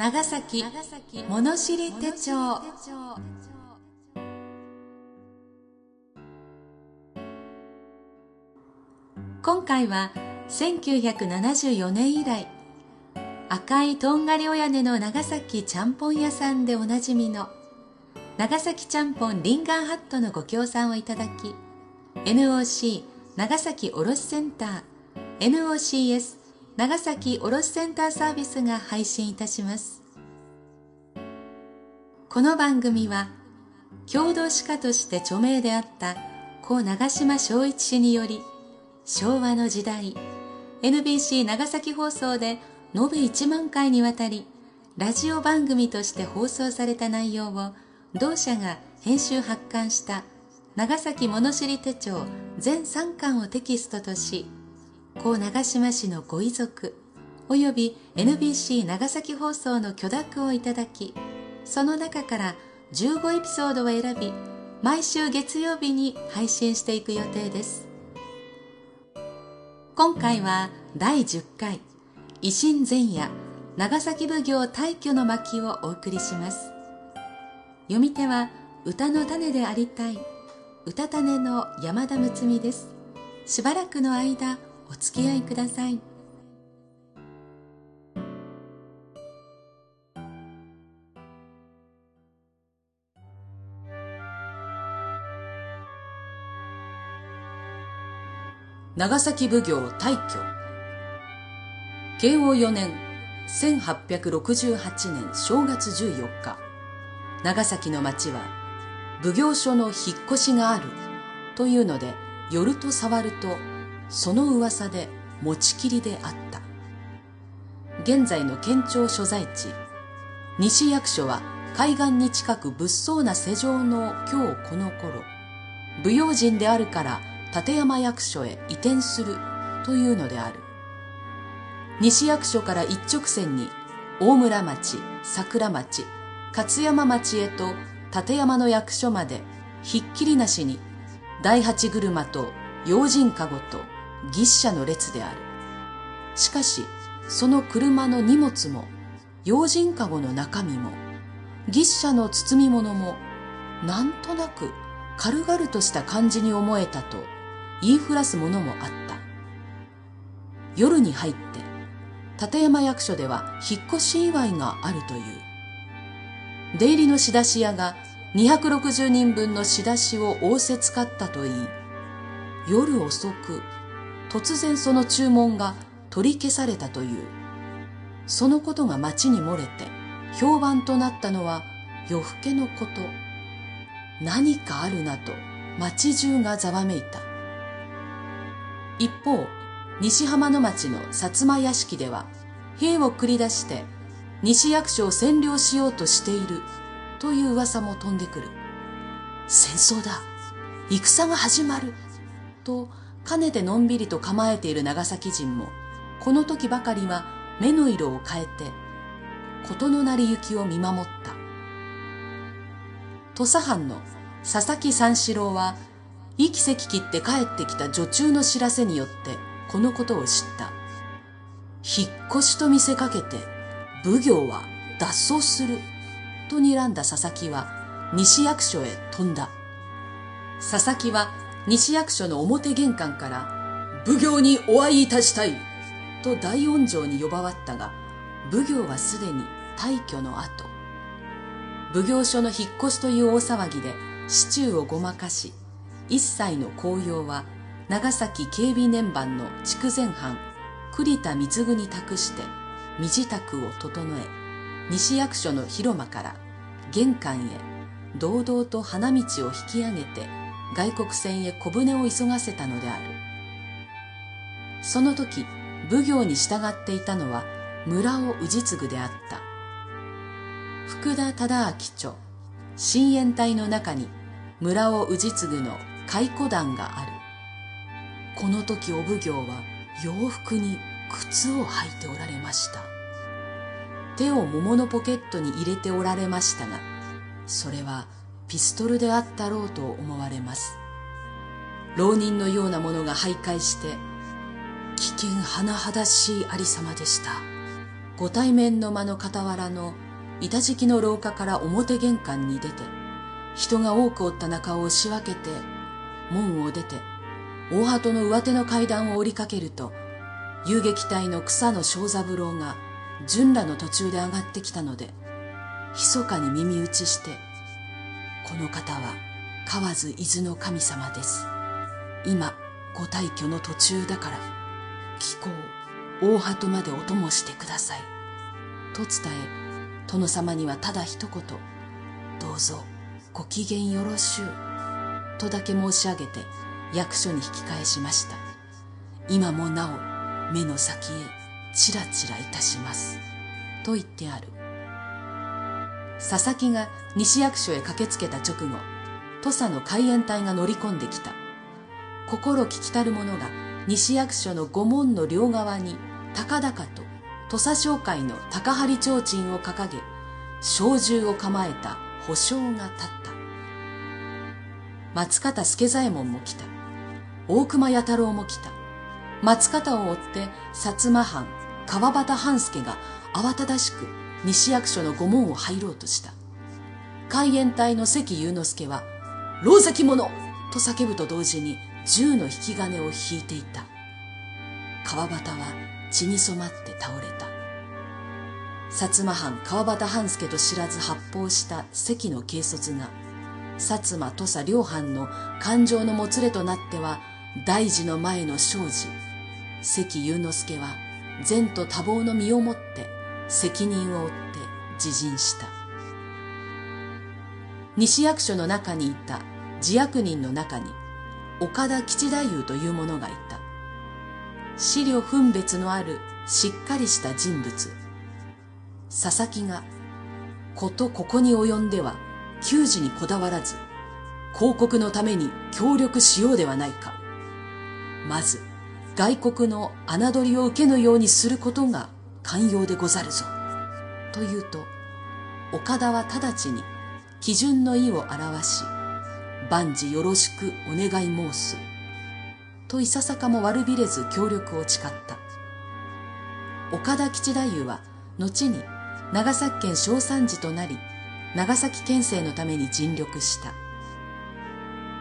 長崎物知り手帳。今回は1974年以来赤いとんがりお屋根の長崎ちゃんぽん屋さんでおなじみの長崎ちゃんぽんリンガーハットのご協賛をいただき NOC 長崎卸センター NOCS 長崎卸センターサービスが配信いたします。この番組は共同歯科として著名であった故長島昭一氏により昭和の時代 NBC 長崎放送で延べ1万回にわたりラジオ番組として放送された内容を同社が編集発刊した長崎物知り手帳全3巻をテキストとし故長島市のご遺族及び NBC 長崎放送の許諾をいただきその中から15エピソードを選び毎週月曜日に配信していく予定です。今回は第10回維新前夜長崎奉行大挙の巻をお送りします。読み手は歌の種でありたい歌種の山田睦美です。しばらくの間お付き合いください。長崎奉行大挙慶応4年1868年正月14日。長崎の町は奉行所の引っ越しがあるというので寄ると触るとその噂で持ちきりであった。現在の県庁所在地西役所は海岸に近く物騒な世情の今日この頃舞踊人であるから立山役所へ移転するというのである。西役所から一直線に大村町桜町勝山町へと立山の役所までひっきりなしに第八車と用心かごと牛車の列である。しかしその車の荷物も用心かごの中身も牛車の包み物もなんとなく軽々とした感じに思えたと言いふらすものもあった。夜に入って立山役所では引っ越し祝いがあるという。出入りの仕出し屋が260人分の仕出しを仰せ使ったといい夜遅く突然その注文が取り消されたという。そのことが町に漏れて評判となったのは夜更けのこと。何かあるなと町中がざわめいた。一方西浜の町の薩摩屋敷では兵を繰り出して西役所を占領しようとしているという噂も飛んでくる。戦争だ。戦が始まる。とかねてのんびりと構えている長崎人もこの時ばかりは目の色を変えて事の成り行きを見守った。土佐藩の佐々木三四郎は息せき切って帰ってきた女中の知らせによってこのことを知った。引っ越しと見せかけて奉行は脱走すると睨んだ佐々木は西役所へ飛んだ。佐々木は西役所の表玄関から奉行にお会いいたしたいと大音城に呼ばわったが奉行はすでに退去の後。奉行所の引っ越しという大騒ぎで市中をごまかし一切の紅葉は長崎警備年番の筑前藩栗田貢に託して身支度を整え西役所の広間から玄関へ堂々と花道を引き上げて外国船へ小舟を急がせたのである。その時奉行に従っていたのは村尾氏次であった。福田忠明著深淵隊の中に村尾氏次の蚕団がある。この時お奉行は洋服に靴を履いておられました。手を桃のポケットに入れておられましたがそれはピストルであったろうと思われます。浪人のようなものが徘徊して危険甚だしいありさまでした。ご対面の間の傍らの板敷きの廊下から表玄関に出て、人が多くおった中を押し分けて、門を出て、大鳩の上手の階段を降りかけると、遊撃隊の草野正三郎が純羅の途中で上がってきたので、密かに耳打ちして、この方は河津伊豆の神様です。今、ご退去の途中だから、気候、大鳩までお供してください。と伝え、殿様にはただ一言、どうぞご機嫌よろしゅう、とだけ申し上げて役所に引き返しました。今もなお目の先へチラチラいたします。と言ってある。佐々木が西役所へ駆けつけた直後、土佐の海援隊が乗り込んできた。心聞きたる者が西役所の御門の両側に高々と土佐商会の高張提灯を掲げ、小銃を構えた保証が立った。松方助左衛門も来た。大隈弥太郎も来た。松方を追って薩摩藩川端半助が慌ただしく西役所の御門を入ろうとした。海援隊の関雄之助は、老石者と叫ぶと同時に銃の引き金を引いていた。川端は血に染まって倒れた。薩摩藩川端半助と知らず発砲した関の軽率が、薩摩土佐両藩の感情のもつれとなっては、大事の前の生じ、関雄之助は善と多忙の身をもって責任を負って自陣した。西役所の中にいた自役人の中に岡田吉太夫という者がいた。資料分別のあるしっかりした人物。佐々木が、ことここに及んでは、給仕にこだわらず、広告のために協力しようではないか。まず、外国の侮りを受けぬようにすることが寛容でござるぞ。と言うと、岡田は直ちに基準の意を表し、万事よろしくお願い申す。といささかも悪びれず協力を誓った。岡田吉太夫は、後に長崎県小三寺となり、長崎県政のために尽力した。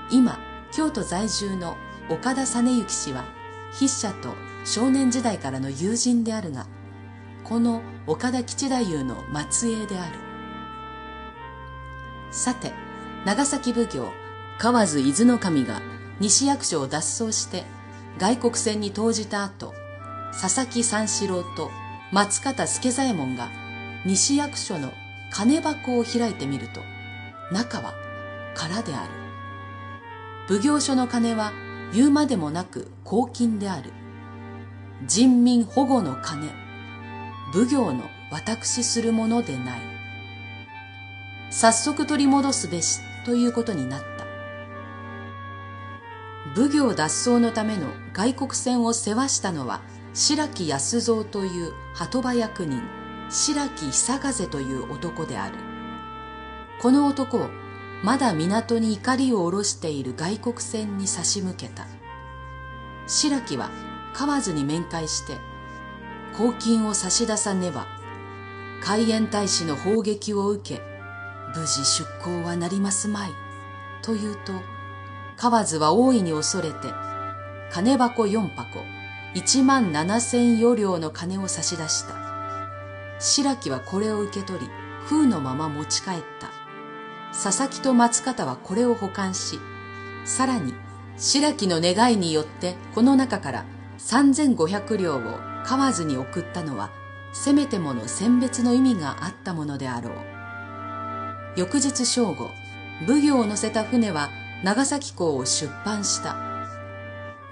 今、京都在住の岡田実之氏は、筆者と少年時代からの友人であるが、この岡田吉太夫の末裔である。さて、長崎奉行、河津伊豆守が西役所を脱走して外国船に投じた後、佐々木三四郎と松方助左衛門が西役所の金箱を開いてみると、中は空である。奉行所の金は言うまでもなく公金である。人民保護の金、奉行の私するものでない。早速取り戻すべしということになった。奉行脱走のための外国船を世話したのは白木安蔵という鳩場役人白木久風という男であるこの男をまだ港に怒りを下ろしている外国船に差し向けた白木は河津に面会して公金を差し出さねば海援大使の砲撃を受け無事出港はなりますまいと言うと河津は大いに恐れて、金箱四箱、一万七千余両の金を差し出した。白木はこれを受け取り、封のまま持ち帰った。佐々木と松方はこれを保管し、さらに白木の願いによってこの中から三千五百両を河津に送ったのは、せめてもの選別の意味があったものであろう。翌日正午、奉行を乗せた船は長崎港を出版した。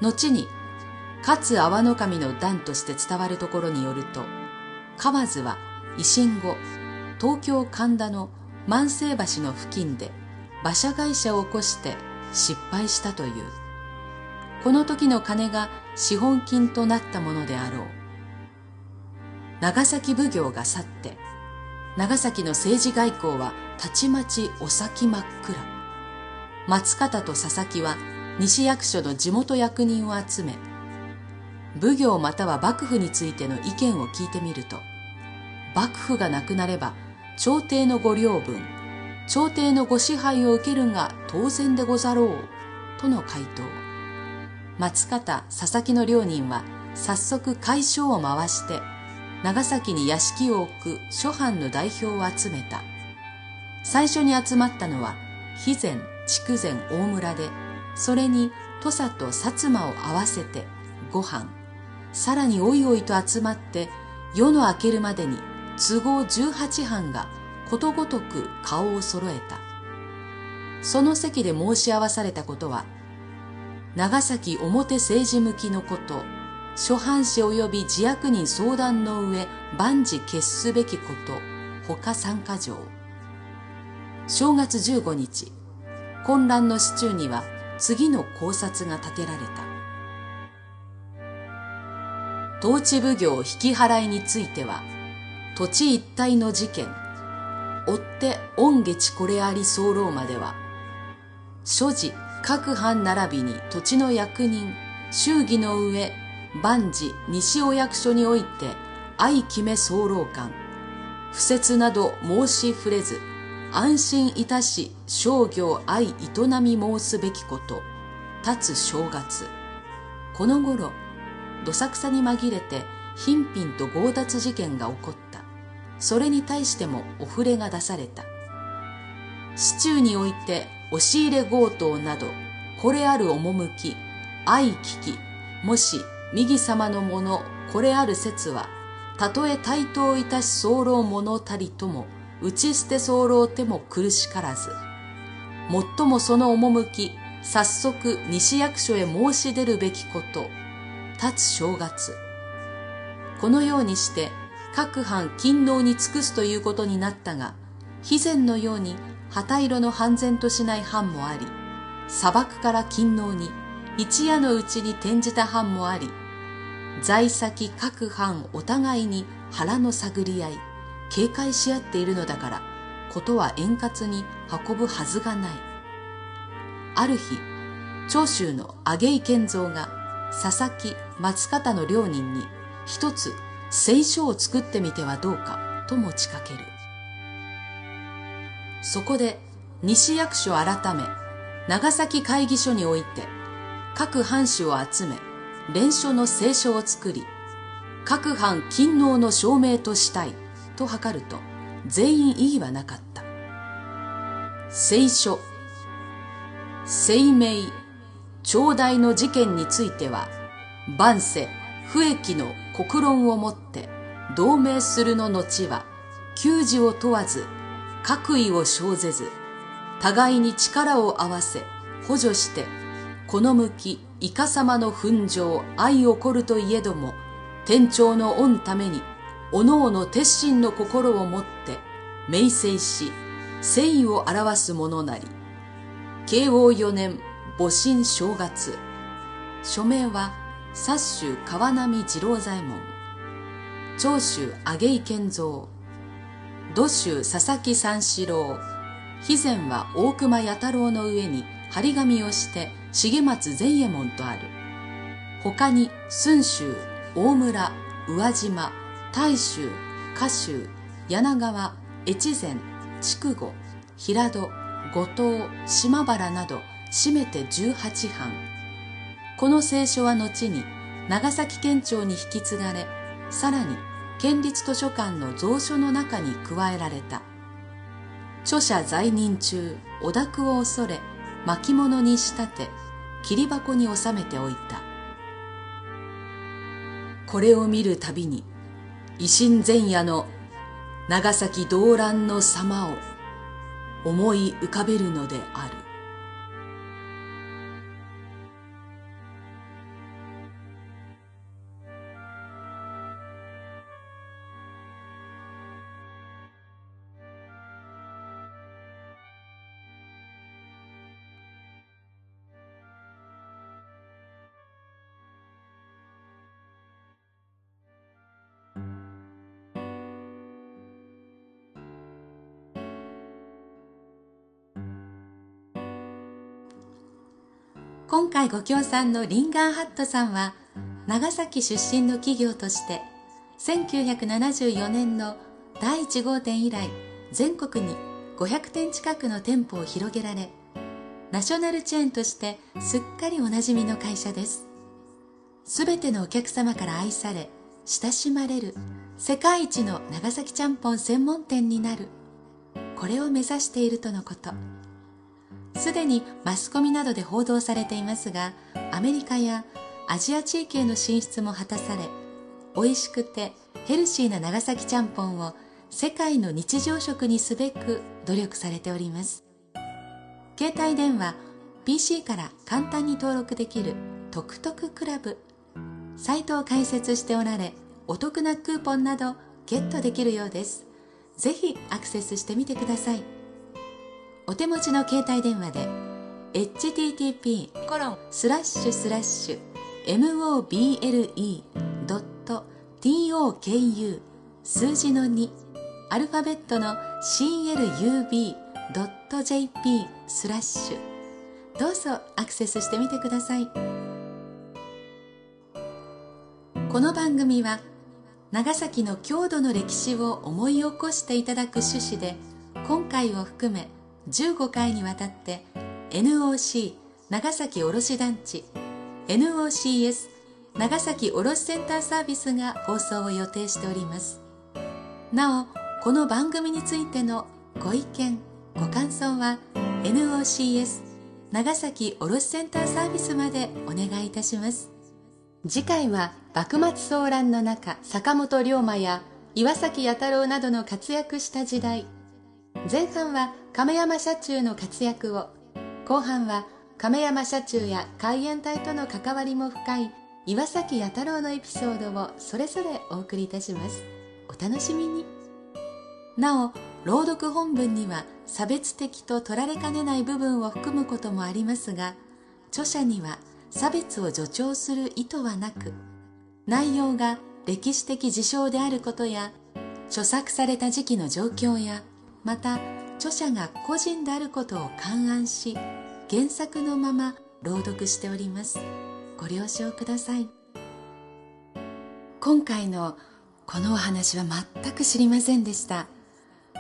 後に、勝阿波の神の段として伝わるところによると、河津は維新後、東京神田の万世橋の付近で馬車会社を起こして失敗したという。この時の金が資本金となったものであろう。長崎奉行が去って、長崎の政治外交はたちまちお先真っ暗。松方と佐々木は西役所の地元役人を集め、奉行または幕府についての意見を聞いてみると、幕府がなくなれば朝廷のご領分朝廷のご支配を受けるが当然でござろうとの回答松方佐々木の両人は早速会所を回して長崎に屋敷を置く諸藩の代表を集めた。最初に集まったのは肥前筑前大村でそれに土佐と薩摩を合わせて5藩さらにおいおいと集まって夜の明けるまでに都合18藩がことごとく顔を揃えた。その席で申し合わされたことは長崎表政治向きのこと。諸藩士及び自役人相談の上万事決すべきこと他参加条正月15日混乱の市中には次の考察が立てられた。統治奉行引き払いについては土地一帯の事件追って御月これあり候までは所持各藩並びに土地の役人祝儀の上万事西お役所において相決め候官。不説など申し触れず安心いたし商業愛営み申すべきこと。立つ正月。この頃どさくさに紛れて貧品と強奪事件が起こった。それに対してもお触れが出された。市中において押し入れ強盗などこれある趣愛聞きもし右様のものこれある説はたとえ対等いたし候者たりとも打ち捨て候ても苦しからずもっともその趣早速西役所へ申し出るべきこと立つ正月。このようにして各藩勤労に尽くすということになったが肥前のように旗色の半然としない藩もあり砂漠から勤労に一夜のうちに転じた藩もあり在先各藩お互いに腹の探り合い警戒し合っているのだからことは円滑に運ぶはずがない。ある日長州の上井健三が佐々木松方の両人に一つ聖書を作ってみてはどうかと持ちかける。そこで西役所改め長崎会議所において各藩主を集め連書の聖書を作り各藩勤労の証明としたいと図ると全員異議はなかった。聖書生命長大の事件については万世不益の国論をもって同盟するの後は給仕を問わず各位を生ぜず互いに力を合わせ補助してこの向きイカ様の奮上愛起こるといえども天長の御ためにおのおの鉄心の心をもって名声し誠意を表すものなり慶応4年戊辰正月。署名は薩州川波次郎左衛門。長州上井健三。土州佐々木三四郎。肥前は大隈弥太郎の上に張り紙をして重松善右衛門とある。他に駿州大村宇和島大州嘉州柳川越前筑後平戸後藤島原など締めて18藩。この聖書は後に長崎県庁に引き継がれさらに県立図書館の蔵書の中に加えられた。著者在任中お宅を恐れ巻物に仕立てり箱に収めておいた。これを見るたびに維新前夜の長崎動乱の様を思い浮かべるのである。今回ご協賛のリンガーハットさんは長崎出身の企業として1974年の第1号店以来全国に500店近くの店舗を広げられナショナルチェーンとしてすっかりおなじみの会社です。すべてのお客様から愛され親しまれる世界一の長崎ちゃんぽん専門店になる。これを目指しているとのこと。すでにマスコミなどで報道されていますがアメリカやアジア地域への進出も果たされ美味しくてヘルシーな長崎ちゃんぽんを世界の日常食にすべく努力されております。携帯電話 PC から簡単に登録できるトクトククラブ。サイトを開設しておられお得なクーポンなどゲットできるようです。ぜひアクセスしてみてください。お手持ちの携帯電話で http コロンスラッシュスラッシュ moble.toku 数字の2アルファベットの club.jp スラッシュ。どうぞアクセスしてみてください。この番組は長崎の郷土の歴史を思い起こしていただく趣旨で今回を含め15回にわたって NOC 長崎卸団地 NOCS 長崎卸センターサービスが放送を予定しております。なおこの番組についてのご意見ご感想は NOCS 長崎卸センターサービスまでお願いいたします。次回は幕末騒乱の中坂本龍馬や岩崎弥太郎などの活躍した時代前半は亀山社中の活躍を。後半は亀山社中や海援隊との関わりも深い岩崎弥太郎のエピソードをそれぞれお送りいたします。お楽しみに。なお朗読本文には差別的と取られかねない部分を含むこともありますが著者には差別を助長する意図はなく内容が歴史的事象であることや著作された時期の状況やまた著者が個人であることを勘案し原作のまま朗読しております。ご了承ください。今回のこのお話は全く知りませんでした。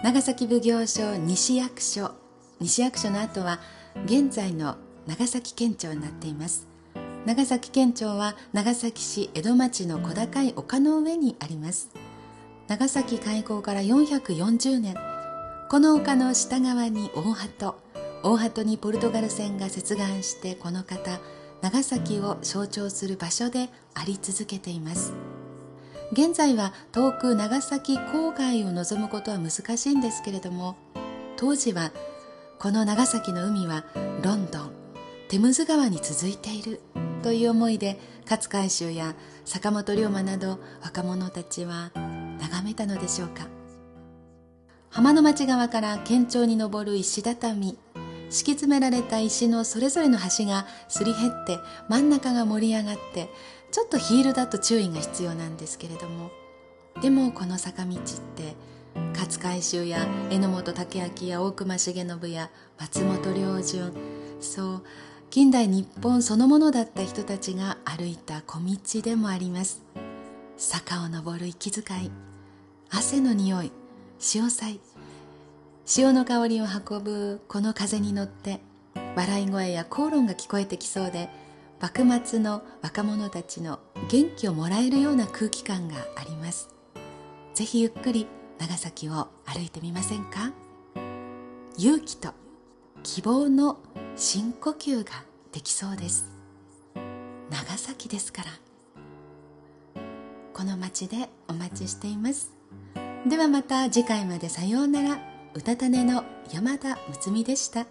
長崎奉行所西役所。西役所の後は現在の長崎県庁になっています。長崎県庁は長崎市江戸町の小高い丘の上にあります。長崎開港から440年。この丘の下側に大鳩。大鳩にポルトガル船が接岸してこの方長崎を象徴する場所であり続けています。現在は遠く長崎郊外を望むことは難しいんですけれども当時はこの長崎の海はロンドンテムズ川に続いているという思いで勝海舟や坂本龍馬など若者たちは眺めたのでしょうか。浜の町側から県庁に登る石畳。敷き詰められた石のそれぞれの端がすり減って真ん中が盛り上がってちょっとヒールだと注意が必要なんですけれども。でもこの坂道って勝海舟や榎本武明や大隈重信や松本良順そう近代日本そのものだった人たちが歩いた小道でもあります。坂を登る息遣い汗の匂い潮騒潮の香りを運ぶこの風に乗って笑い声や口論が聞こえてきそうで幕末の若者たちの元気をもらえるような空気感があります。ぜひゆっくり長崎を歩いてみませんか？勇気と希望の深呼吸ができそうです。長崎ですから。この街でお待ちしています。ではまた次回までさようならうたた寝の山田睦美でした。